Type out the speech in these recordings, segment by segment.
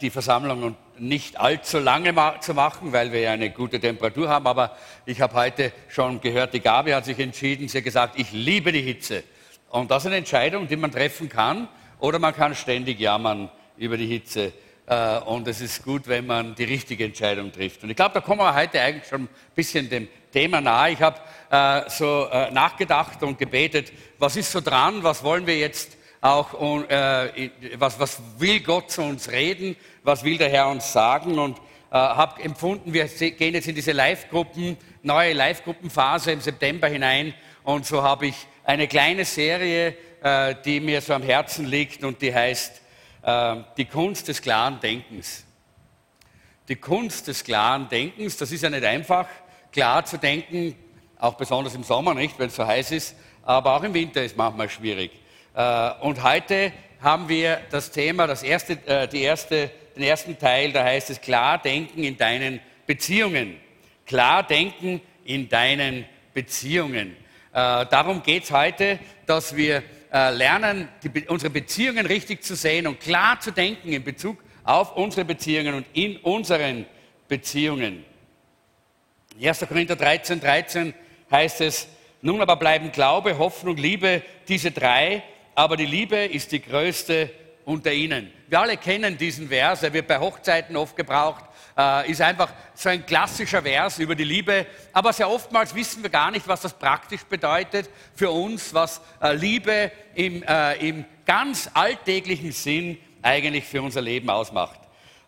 die Versammlung nicht allzu lange zu machen, weil wir ja eine gute Temperatur haben. Aber ich habe heute schon gehört, die Gabi hat sich entschieden, sie hat gesagt, ich liebe die Hitze. Und das ist eine Entscheidung, die man treffen kann. Oder man kann ständig jammern über die Hitze. Äh, und es ist gut, wenn man die richtige Entscheidung trifft. Und ich glaube, da kommen wir heute eigentlich schon ein bisschen dem Thema nahe. Ich habe äh, so äh, nachgedacht und gebetet, was ist so dran, was wollen wir jetzt auch, äh, was, was will Gott zu uns reden, was will der Herr uns sagen und äh, habe empfunden, wir gehen jetzt in diese Live-Gruppen, neue Live-Gruppenphase im September hinein und so habe ich eine kleine Serie, äh, die mir so am Herzen liegt und die heißt äh, Die Kunst des klaren Denkens. Die Kunst des klaren Denkens, das ist ja nicht einfach, klar zu denken, auch besonders im Sommer nicht, wenn es so heiß ist, aber auch im Winter ist manchmal schwierig. Äh, und heute haben wir das Thema, das erste, äh, die erste, den ersten Teil, da heißt es klar denken in deinen Beziehungen. Klar denken in deinen Beziehungen. Äh, darum geht es heute, dass wir lernen, die, unsere Beziehungen richtig zu sehen und klar zu denken in Bezug auf unsere Beziehungen und in unseren Beziehungen. 1. Korinther 13, 13 heißt es, nun aber bleiben Glaube, Hoffnung, Liebe, diese drei, aber die Liebe ist die größte unter ihnen. Wir alle kennen diesen Vers, er wird bei Hochzeiten oft gebraucht, äh, ist einfach so ein klassischer Vers über die Liebe, aber sehr oftmals wissen wir gar nicht, was das praktisch bedeutet für uns, was äh, Liebe im, äh, im ganz alltäglichen Sinn eigentlich für unser Leben ausmacht.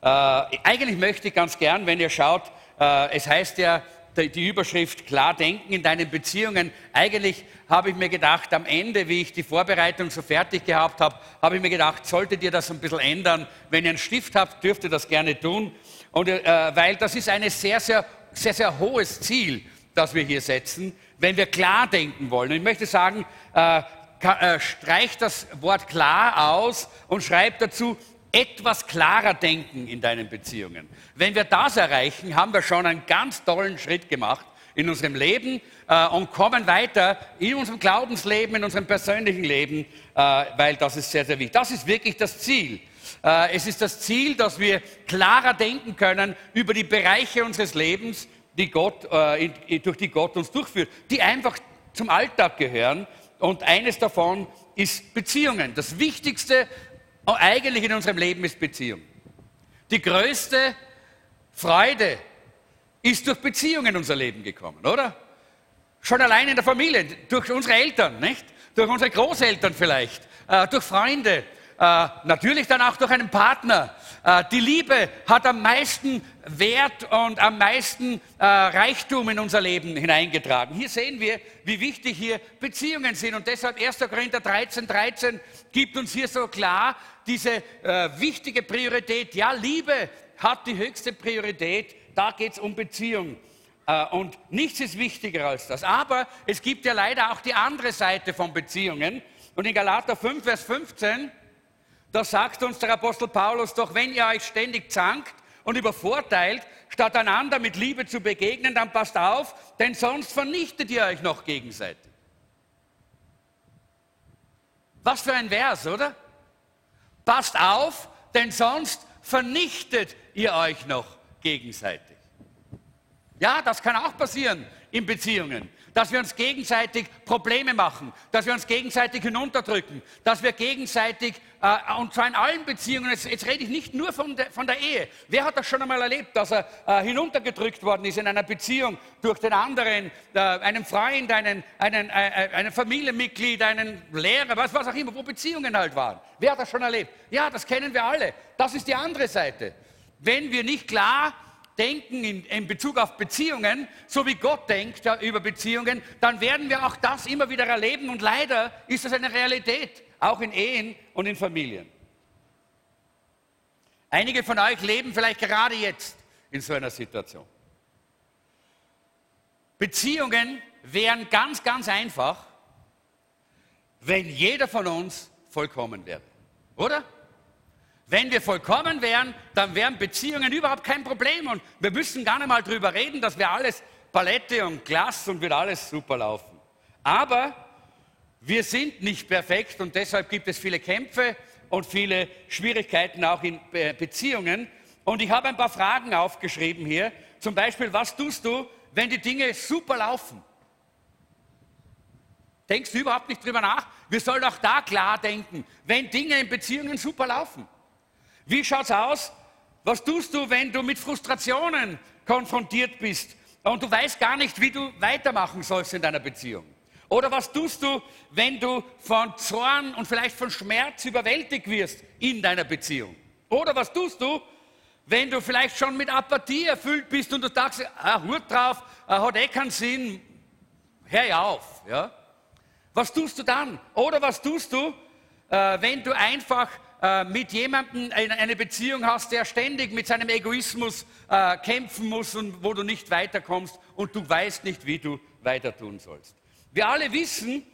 Eigentlich möchte ich ganz gern, wenn ihr schaut, es heißt ja, die Überschrift Klar denken in deinen Beziehungen. Eigentlich habe ich mir gedacht, am Ende, wie ich die Vorbereitung so fertig gehabt habe, habe ich mir gedacht, solltet ihr das ein bisschen ändern. Wenn ihr einen Stift habt, dürft ihr das gerne tun. Und, äh, weil das ist ein sehr, sehr, sehr, sehr hohes Ziel, das wir hier setzen, wenn wir klar denken wollen. Und ich möchte sagen, äh, äh, streicht das Wort klar aus und schreibt dazu etwas klarer denken in deinen Beziehungen. Wenn wir das erreichen, haben wir schon einen ganz tollen Schritt gemacht in unserem Leben äh, und kommen weiter in unserem Glaubensleben, in unserem persönlichen Leben, äh, weil das ist sehr, sehr wichtig. Das ist wirklich das Ziel. Äh, es ist das Ziel, dass wir klarer denken können über die Bereiche unseres Lebens, die Gott, äh, durch die Gott uns durchführt, die einfach zum Alltag gehören. Und eines davon ist Beziehungen. Das Wichtigste, und eigentlich in unserem Leben ist Beziehung. Die größte Freude ist durch Beziehungen in unser Leben gekommen, oder? Schon allein in der Familie, durch unsere Eltern, nicht? Durch unsere Großeltern vielleicht, äh, durch Freunde, äh, natürlich dann auch durch einen Partner. Äh, die Liebe hat am meisten Wert und am meisten äh, Reichtum in unser Leben hineingetragen. Hier sehen wir, wie wichtig hier Beziehungen sind. Und deshalb 1. Korinther 13, 13 gibt uns hier so klar diese äh, wichtige Priorität. Ja, Liebe hat die höchste Priorität. Da geht es um Beziehung. Äh, und nichts ist wichtiger als das. Aber es gibt ja leider auch die andere Seite von Beziehungen. Und in Galater 5, Vers 15 da sagt uns der Apostel Paulus doch, wenn ihr euch ständig zankt und übervorteilt, statt einander mit Liebe zu begegnen, dann passt auf, denn sonst vernichtet ihr euch noch gegenseitig. Was für ein Vers, oder? Passt auf, denn sonst vernichtet ihr euch noch gegenseitig. Ja, das kann auch passieren in Beziehungen dass wir uns gegenseitig Probleme machen, dass wir uns gegenseitig hinunterdrücken, dass wir gegenseitig, äh, und zwar in allen Beziehungen, jetzt, jetzt rede ich nicht nur von, de, von, der Ehe. Wer hat das schon einmal erlebt, dass er äh, hinuntergedrückt worden ist in einer Beziehung durch den anderen, äh, einen Freund, einen, einen, äh, äh einen Familienmitglied, einen Lehrer, was, was auch immer, wo Beziehungen halt waren. Wer hat das schon erlebt? Ja, das kennen wir alle. Das ist die andere Seite. Wenn wir nicht klar denken in, in, Bezug auf Beziehungen, so wie Gott denkt ja, über Beziehungen, dann werden wir auch das immer wieder erleben und leider ist das eine Realität, auch in Ehen und in Familien. Einige von euch leben vielleicht gerade jetzt in so einer Situation. Beziehungen wären ganz, ganz einfach, wenn jeder von uns vollkommen wäre. Oder? Wenn wir vollkommen wären, dann wären Beziehungen überhaupt kein Problem und wir müssen gar nicht mal drüber reden, dass wir alles Palette und Glas und wird alles super laufen. Aber wir sind nicht perfekt und deshalb gibt es viele Kämpfe und viele Schwierigkeiten auch in Beziehungen. Und ich habe ein paar Fragen aufgeschrieben hier. Zum Beispiel, was tust du, wenn die Dinge super laufen? Denkst du überhaupt nicht drüber nach? Wir sollen auch da klar denken, wenn Dinge in Beziehungen super laufen. Wie schaut's aus? Was tust du, wenn du mit Frustrationen konfrontiert bist und du weißt gar nicht, wie du weitermachen sollst in deiner Beziehung? Oder was tust du, wenn du von Zorn und vielleicht von Schmerz überwältigt wirst in deiner Beziehung? Oder was tust du, wenn du vielleicht schon mit Apathie erfüllt bist und du sagst, ah, Hut drauf, ah, hat eh keinen Sinn, hör ja auf. Ja? Was tust du dann? Oder was tust du, äh, wenn du einfach äh, mit jemandem eine Beziehung hast, der ständig mit seinem Egoismus äh, kämpfen muss und wo du nicht weiterkommst und du weißt nicht, wie du weiter tun sollst? Wir alle wissen,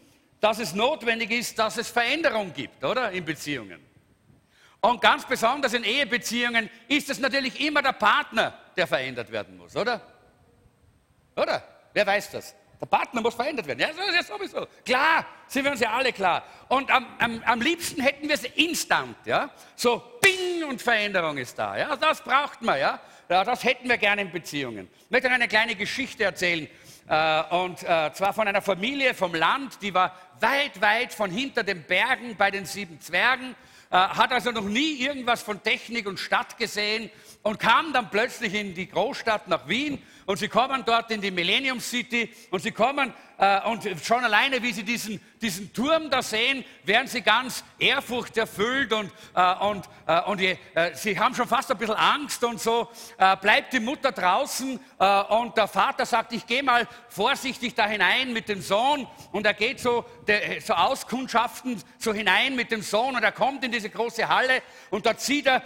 dass es notwendig ist, dass es Veränderung gibt, oder? In Beziehungen. Und ganz besonders in Ehebeziehungen ist es natürlich immer der Partner, der verändert werden muss, oder? Oder? Wer weiß das? Der Partner muss verändert werden. Ja, das ist ja sowieso. Klar, sind wir uns ja alle klar. Und am, am, am liebsten hätten wir es instant, ja? So, bing, und Veränderung ist da, ja? Das braucht man, ja? ja das hätten wir gerne in Beziehungen. Ich möchte eine kleine Geschichte erzählen. Äh, und äh, zwar von einer Familie vom Land, die war weit, weit von hinter den Bergen bei den sieben Zwergen äh, hat also noch nie irgendwas von Technik und Stadt gesehen und kam dann plötzlich in die Großstadt nach Wien und sie kommen dort in die Millennium City und sie kommen äh, und schon alleine, wie sie diesen, diesen Turm da sehen, werden sie ganz Ehrfurcht erfüllt und, äh, und, äh, und äh, sie haben schon fast ein bisschen Angst und so. Äh, bleibt die Mutter draußen äh, und der Vater sagt, ich gehe mal vorsichtig da hinein mit dem Sohn und er geht so, so auskundschaften so hinein mit dem Sohn und er kommt in diese große Halle und dort sieht er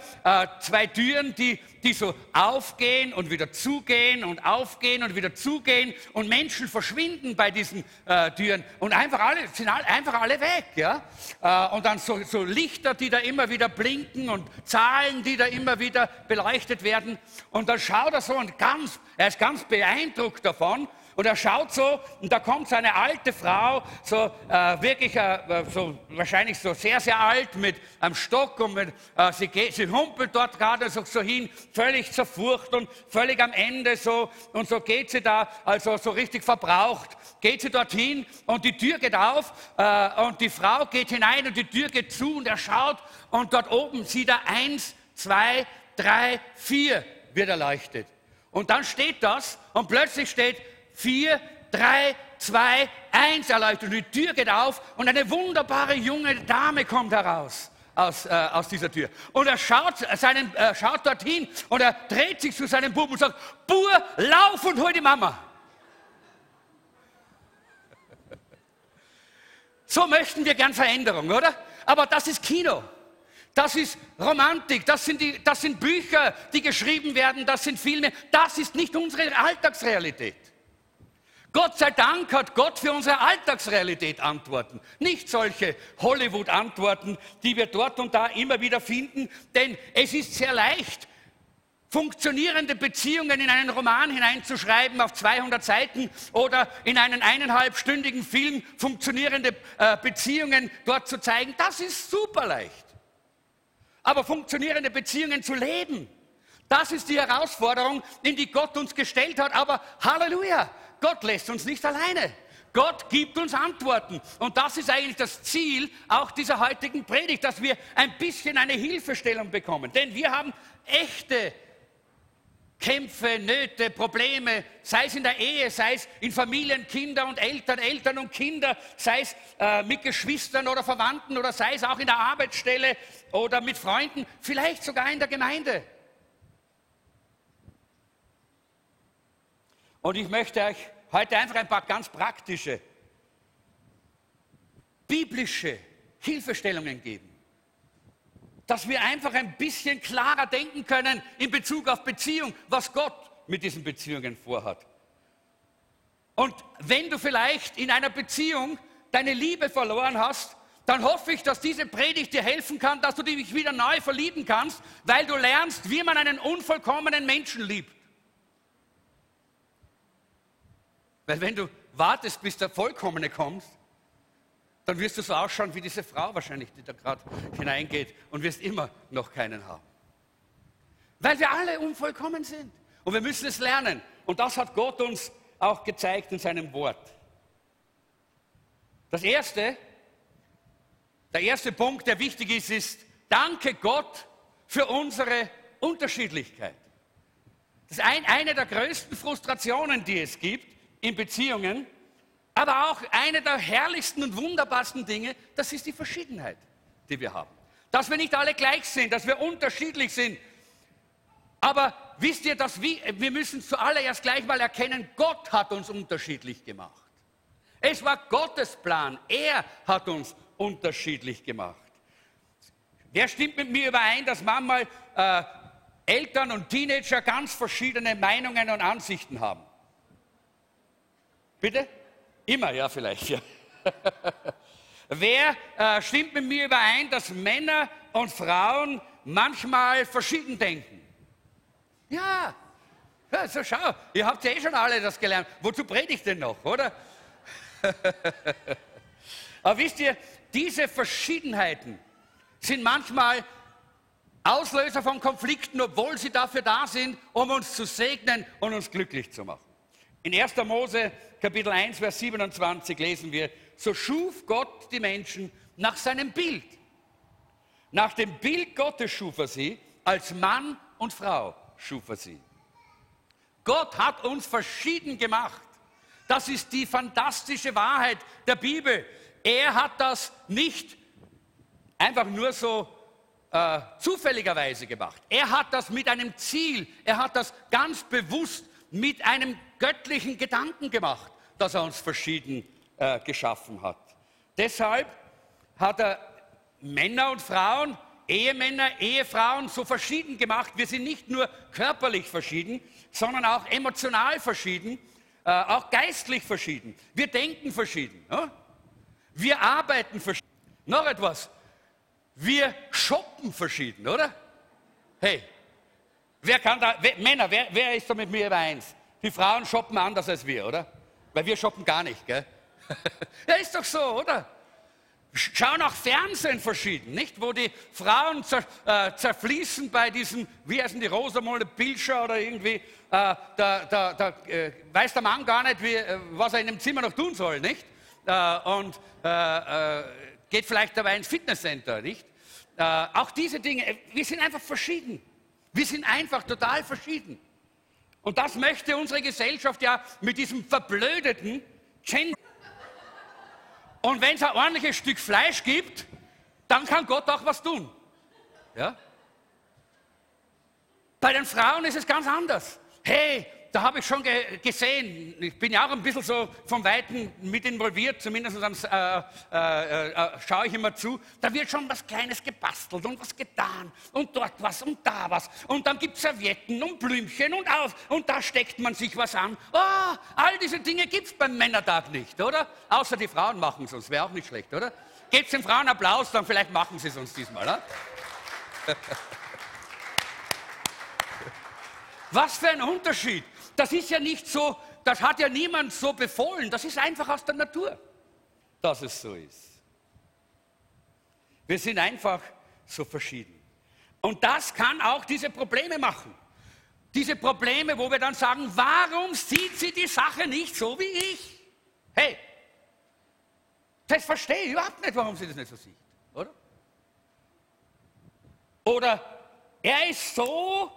zwei Türen, die, die so aufgehen und wieder zugehen und aufgehen und wieder zugehen und Menschen verschwinden bei diesen äh, Türen und einfach alle, sind alle, einfach alle weg. Ja? Äh, und dann so, so Lichter, die da immer wieder blinken und Zahlen, die da immer wieder beleuchtet werden. Und dann schaut er so und ganz, er ist ganz beeindruckt davon und er schaut so und da kommt so eine alte Frau, so äh, wirklich äh, so wahrscheinlich so sehr, sehr alt mit einem Stock und mit, äh, sie, geht, sie humpelt dort gerade so, so hin, völlig zerfurcht und völlig am Ende so und so geht sie da, also so richtig verbraucht, geht sie dorthin und die Tür geht auf äh, und die Frau geht hinein und die Tür geht zu und er schaut und dort oben sieht er eins, zwei, drei, vier wird erleuchtet. Und dann steht das und plötzlich steht vier, drei, zwei, eins erleuchtet. Und die Tür geht auf und eine wunderbare junge Dame kommt heraus. Aus, äh, aus dieser Tür. Und er schaut, seinen, äh, schaut dorthin und er dreht sich zu seinem Buben und sagt, Bur, lauf und hol die Mama. So möchten wir gern Veränderung, oder? Aber das ist Kino. Das ist Romantik, das sind, die, das sind Bücher, die geschrieben werden, das sind Filme. Das ist nicht unsere Alltagsrealität. Gott sei Dank hat Gott für unsere Alltagsrealität Antworten, nicht solche Hollywood-Antworten, die wir dort und da immer wieder finden, denn es ist sehr leicht, funktionierende Beziehungen in einen Roman hineinzuschreiben auf 200 Seiten oder in einen eineinhalbstündigen Film funktionierende äh, Beziehungen dort zu zeigen. Das ist super leicht. Aber funktionierende Beziehungen zu leben, das ist die Herausforderung, in die Gott uns gestellt hat. Aber Halleluja, Gott lässt uns nicht alleine. Gott gibt uns Antworten. Und das ist eigentlich das Ziel auch dieser heutigen Predigt, dass wir ein bisschen eine Hilfestellung bekommen. Denn wir haben echte Kämpfe, Nöte, Probleme, sei es in der Ehe, sei es in Familien, Kinder und Eltern, Eltern und Kinder, sei es äh, mit Geschwistern oder Verwandten oder sei es auch in der Arbeitsstelle oder mit Freunden, vielleicht sogar in der Gemeinde. Und ich möchte euch heute einfach ein paar ganz praktische, biblische Hilfestellungen geben. Dass wir einfach ein bisschen klarer denken können in Bezug auf Beziehung, was Gott mit diesen Beziehungen vorhat. Und wenn du vielleicht in einer Beziehung deine Liebe verloren hast, dann hoffe ich, dass diese Predigt dir helfen kann, dass du dich wieder neu verlieben kannst, weil du lernst, wie man einen unvollkommenen Menschen liebt. Weil wenn du wartest, bis der Vollkommene kommt, dann wirst du so ausschauen wie diese Frau wahrscheinlich, die da gerade hineingeht und wirst immer noch keinen haben. Weil wir alle unvollkommen sind. Und wir müssen es lernen. Und das hat Gott uns auch gezeigt in seinem Wort. Das erste, der erste Punkt, der wichtig ist, ist, danke Gott für unsere Unterschiedlichkeit. Das ist ein, eine der größten Frustrationen, die es gibt in Beziehungen, aber auch eine der herrlichsten und wunderbarsten Dinge, das ist die Verschiedenheit, die wir haben. Dass wir nicht alle gleich sind, dass wir unterschiedlich sind. Aber wisst ihr, dass wir, wir müssen zuallererst gleich mal erkennen, Gott hat uns unterschiedlich gemacht. Es war Gottes Plan. Er hat uns unterschiedlich gemacht. Wer stimmt mit mir überein, dass manchmal äh, Eltern und Teenager ganz verschiedene Meinungen und Ansichten haben? Bitte? Immer, ja, vielleicht, ja. Wer äh, stimmt mit mir überein, dass Männer und Frauen manchmal verschieden denken? Ja. ja, so schau, ihr habt ja eh schon alle das gelernt. Wozu predigt denn noch, oder? Aber wisst ihr, diese Verschiedenheiten sind manchmal Auslöser von Konflikten, obwohl sie dafür da sind, um uns zu segnen und uns glücklich zu machen. In 1. Mose Kapitel 1, Vers 27 lesen wir, so schuf Gott die Menschen nach seinem Bild. Nach dem Bild Gottes schuf er sie, als Mann und Frau schuf er sie. Gott hat uns verschieden gemacht. Das ist die fantastische Wahrheit der Bibel. Er hat das nicht einfach nur so äh, zufälligerweise gemacht. Er hat das mit einem Ziel, er hat das ganz bewusst mit einem göttlichen Gedanken gemacht, dass er uns verschieden äh, geschaffen hat. Deshalb hat er Männer und Frauen, Ehemänner, Ehefrauen so verschieden gemacht. Wir sind nicht nur körperlich verschieden, sondern auch emotional verschieden äh, auch geistlich verschieden. Wir denken verschieden. Ja? Wir arbeiten verschieden. Noch etwas. Wir shoppen verschieden, oder? Hey, wer kann da, wer, Männer, wer, wer ist da mit mir übereins? Die Frauen shoppen anders als wir, oder? Weil wir shoppen gar nicht, gell? ja, ist doch so, oder? Schauen auch Fernsehen verschieden, nicht? Wo die Frauen zer, äh, zerfließen bei diesem, wie heißen die, Rosamunde Pilcher oder irgendwie, äh, da, da, da äh, weiß der Mann gar nicht, wie, äh, was er in dem Zimmer noch tun soll, nicht? Äh, und äh, geht vielleicht dabei ins Fitnesscenter, nicht? auch diese Dinge, wir sind einfach verschieden. Wir sind einfach total verschieden. Und das möchte unsere Gesellschaft ja mit diesem verblödeten Gender und wenn es ein ordentliches Stück Fleisch gibt, dann kann Gott auch was tun. Ja? Bei den Frauen ist es ganz anders. Hey, da habe ich schon ge gesehen, ich bin ja auch ein bisschen so vom Weiten mit involviert, zumindest äh, äh, äh, schaue ich immer zu, da wird schon was Kleines gebastelt und was getan und dort was und da was und dann gibt es Servietten und Blümchen und auf und da steckt man sich was an. Oh, all diese Dinge gibt es beim Männertag nicht, oder? Außer die Frauen machen es uns, wäre auch nicht schlecht, oder? Gebt den Frauen Applaus, dann vielleicht machen sie es uns diesmal. Oder? Was für ein Unterschied. Das ist ja nicht so, das hat ja niemand so befohlen. Das ist einfach aus der Natur, dass es so ist. Wir sind einfach so verschieden. Und das kann auch diese Probleme machen. Diese Probleme, wo wir dann sagen, warum sieht sie die Sache nicht so wie ich? Hey, das verstehe ich überhaupt nicht, warum sie das nicht so sieht, oder? Oder er ist so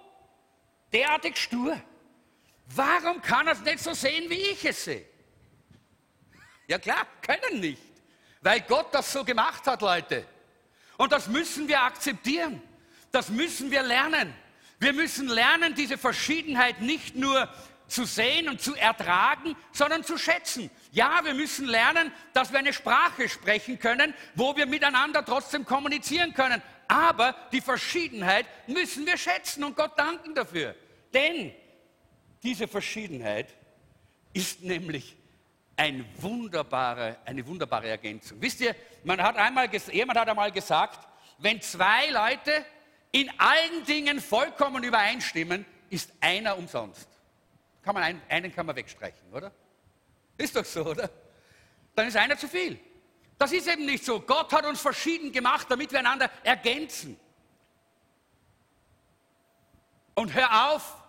derartig stur. Warum kann er es nicht so sehen, wie ich es sehe? Ja klar, können nicht, weil Gott das so gemacht hat, Leute. Und das müssen wir akzeptieren. Das müssen wir lernen. Wir müssen lernen, diese Verschiedenheit nicht nur zu sehen und zu ertragen, sondern zu schätzen. Ja, wir müssen lernen, dass wir eine Sprache sprechen können, wo wir miteinander trotzdem kommunizieren können. Aber die Verschiedenheit müssen wir schätzen und Gott danken dafür. Denn diese Verschiedenheit ist nämlich ein wunderbare, eine wunderbare Ergänzung. Wisst ihr, man hat einmal, jemand hat einmal gesagt, wenn zwei Leute in allen Dingen vollkommen übereinstimmen, ist einer umsonst. Kann man einen, einen kann man wegstreichen, oder? Ist doch so, oder? Dann ist einer zu viel. Das ist eben nicht so. Gott hat uns verschieden gemacht, damit wir einander ergänzen. Und hör auf,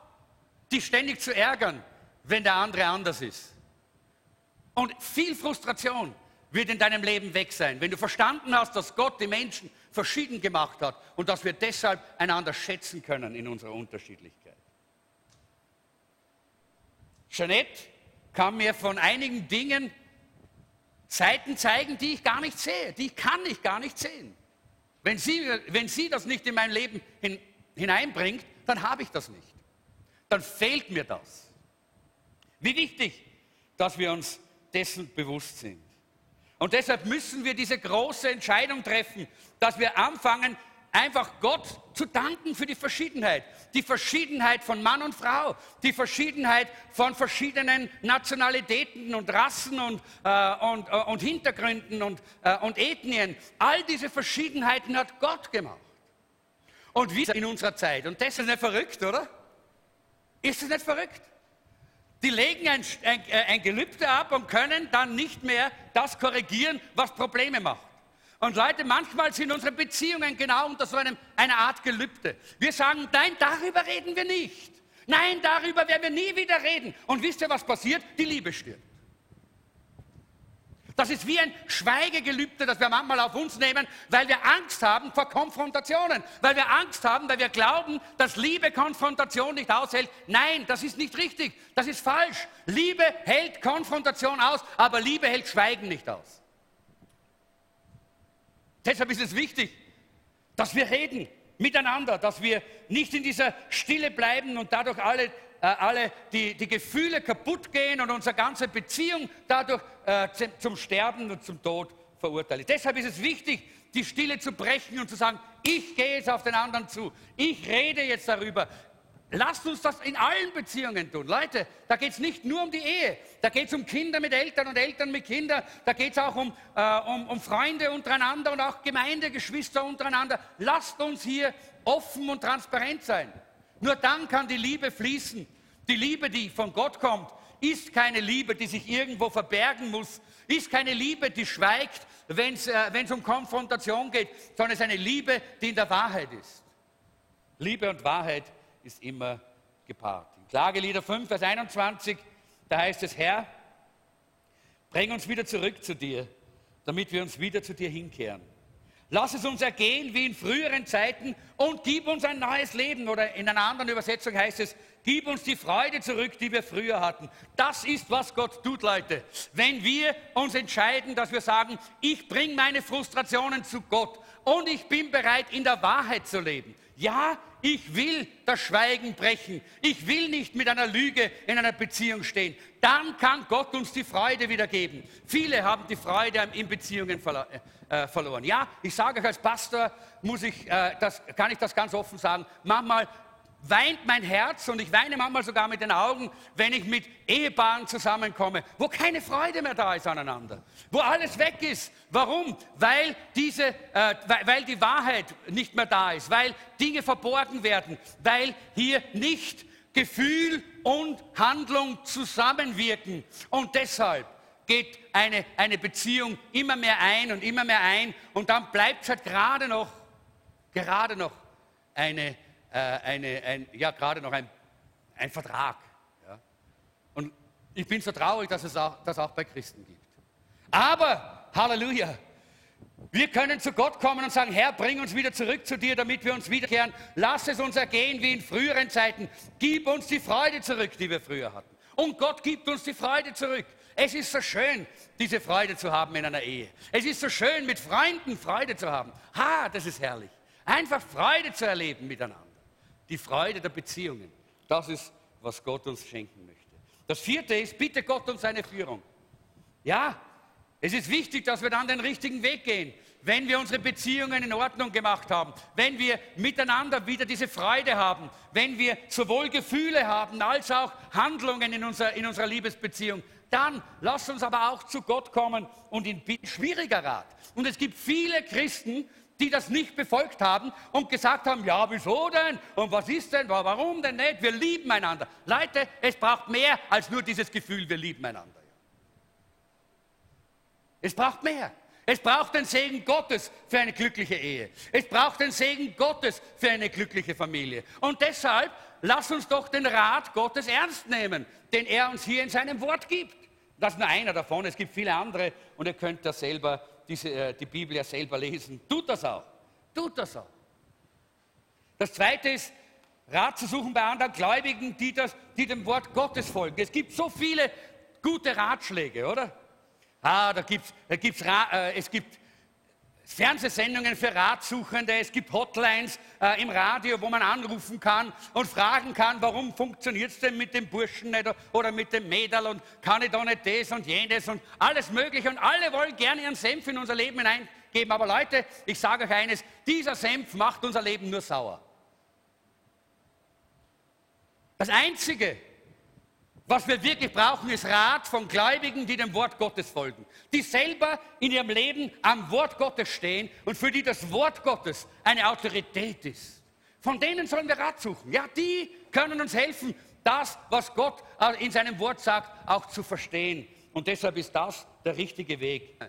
dich ständig zu ärgern, wenn der andere anders ist. Und viel Frustration wird in deinem Leben weg sein, wenn du verstanden hast, dass Gott die Menschen verschieden gemacht hat und dass wir deshalb einander schätzen können in unserer Unterschiedlichkeit. Jeanette kann mir von einigen Dingen Seiten zeigen, die ich gar nicht sehe, die kann ich gar nicht sehen. Wenn sie, wenn sie das nicht in mein Leben hin, hineinbringt, dann habe ich das nicht. Dann fehlt mir das. Wie wichtig, dass wir uns dessen bewusst sind. Und deshalb müssen wir diese große Entscheidung treffen, dass wir anfangen, einfach Gott zu danken für die Verschiedenheit. Die Verschiedenheit von Mann und Frau, die Verschiedenheit von verschiedenen Nationalitäten und Rassen und, äh, und, äh, und Hintergründen und, äh, und Ethnien. All diese Verschiedenheiten hat Gott gemacht. Und wir in unserer Zeit. Und das ist nicht verrückt, oder? Ist es nicht verrückt? Die legen ein, ein, äh, ein Gelübde ab und können dann nicht mehr das korrigieren, was Probleme macht. Und Leute, manchmal sind unsere Beziehungen genau unter so einem, einer Art Gelübde. Wir sagen, nein, darüber reden wir nicht. Nein, darüber werden wir nie wieder reden. Und wisst ihr, was passiert? Die Liebe stirbt. Das ist wie ein Schweigegelübde, das wir manchmal auf uns nehmen, weil wir Angst haben vor Konfrontationen, weil wir Angst haben, weil wir glauben, dass Liebe Konfrontation nicht aushält. Nein, das ist nicht richtig, das ist falsch. Liebe hält Konfrontation aus, aber Liebe hält Schweigen nicht aus. Deshalb ist es wichtig, dass wir reden miteinander, dass wir nicht in dieser Stille bleiben und dadurch alle äh, alle die, die Gefühle kaputt gehen und unsere ganze Beziehung dadurch äh, zum Sterben und zum Tod verurteilen. Deshalb ist es wichtig, die Stille zu brechen und zu sagen, ich gehe jetzt auf den anderen zu, ich rede jetzt darüber. Lasst uns das in allen Beziehungen tun. Leute, da geht es nicht nur um die Ehe, da geht es um Kinder mit Eltern und Eltern mit Kindern, da geht es auch um, äh, um, um Freunde untereinander und auch Gemeindegeschwister untereinander. Lasst uns hier offen und transparent sein. Nur dann kann die Liebe fließen. Die Liebe, die von Gott kommt, ist keine Liebe, die sich irgendwo verbergen muss, ist keine Liebe, die schweigt, wenn es äh, um Konfrontation geht, sondern es ist eine Liebe, die in der Wahrheit ist. Liebe und Wahrheit ist immer gepaart. In Klagelieder 5, Vers 21, da heißt es, Herr, bring uns wieder zurück zu dir, damit wir uns wieder zu dir hinkehren. Lass es uns ergehen wie in früheren Zeiten und gib uns ein neues Leben. Oder in einer anderen Übersetzung heißt es, gib uns die Freude zurück, die wir früher hatten. Das ist, was Gott tut, Leute. Wenn wir uns entscheiden, dass wir sagen, ich bringe meine Frustrationen zu Gott und ich bin bereit, in der Wahrheit zu leben. Ja, ich will das Schweigen brechen. Ich will nicht mit einer Lüge in einer Beziehung stehen. Dann kann Gott uns die Freude wiedergeben. Viele haben die Freude in Beziehungen verloren. Äh, verloren. Ja, ich sage euch als Pastor, muss ich, äh, das, kann ich das ganz offen sagen, manchmal weint mein Herz und ich weine manchmal sogar mit den Augen, wenn ich mit Ehepaaren zusammenkomme, wo keine Freude mehr da ist aneinander, wo alles weg ist. Warum? Weil, diese, äh, weil die Wahrheit nicht mehr da ist, weil Dinge verborgen werden, weil hier nicht Gefühl und Handlung zusammenwirken. Und deshalb geht eine, eine Beziehung immer mehr ein und immer mehr ein und dann bleibt es halt gerade noch, gerade noch eine, äh, eine, ein, ja, gerade noch ein, ein Vertrag. Ja. Und ich bin so traurig, dass es auch, das auch bei Christen gibt. Aber, Halleluja, wir können zu Gott kommen und sagen, Herr, bring uns wieder zurück zu dir, damit wir uns wiederkehren. Lass es uns ergehen wie in früheren Zeiten. Gib uns die Freude zurück, die wir früher hatten. Und Gott gibt uns die Freude zurück. Es ist so schön, diese Freude zu haben in einer Ehe. Es ist so schön, mit Freunden Freude zu haben. Ha, das ist herrlich. Einfach Freude zu erleben miteinander. Die Freude der Beziehungen. Das ist, was Gott uns schenken möchte. Das vierte ist, bitte Gott um seine Führung. Ja, es ist wichtig, dass wir dann den richtigen Weg gehen wenn wir unsere Beziehungen in Ordnung gemacht haben, wenn wir miteinander wieder diese Freude haben, wenn wir sowohl Gefühle haben als auch Handlungen in unserer, in unserer Liebesbeziehung, dann lasst uns aber auch zu Gott kommen und ihn bitten. Schwieriger Rat. Und es gibt viele Christen, die das nicht befolgt haben und gesagt haben, ja, wieso denn? Und was ist denn? Warum denn nicht? Wir lieben einander. Leute, es braucht mehr als nur dieses Gefühl, wir lieben einander. Es braucht mehr. Es braucht den Segen Gottes für eine glückliche Ehe. Es braucht den Segen Gottes für eine glückliche Familie. Und deshalb lass uns doch den Rat Gottes ernst nehmen, den er uns hier in seinem Wort gibt. Das ist nur einer davon. Es gibt viele andere und ihr könnt ja selber diese, äh, die Bibel ja selber lesen. Tut das auch. Tut das auch. Das zweite ist, Rat zu suchen bei anderen Gläubigen, die, das, die dem Wort Gottes folgen. Es gibt so viele gute Ratschläge, oder? Ah, da gibt's, da gibt's, äh, es gibt Fernsehsendungen für Ratsuchende, es gibt Hotlines äh, im Radio, wo man anrufen kann und fragen kann, warum funktioniert es denn mit dem Burschen nicht oder mit dem Mädel und kann ich da nicht das und jenes und alles Mögliche und alle wollen gerne ihren Senf in unser Leben hineingeben. Aber Leute, ich sage euch eines, dieser Senf macht unser Leben nur sauer. Das Einzige, was wir wirklich brauchen, ist Rat von Gläubigen, die dem Wort Gottes folgen, die selber in ihrem Leben am Wort Gottes stehen und für die das Wort Gottes eine Autorität ist. Von denen sollen wir Rat suchen. Ja, die können uns helfen, das, was Gott in seinem Wort sagt, auch zu verstehen. Und deshalb ist das der richtige Weg.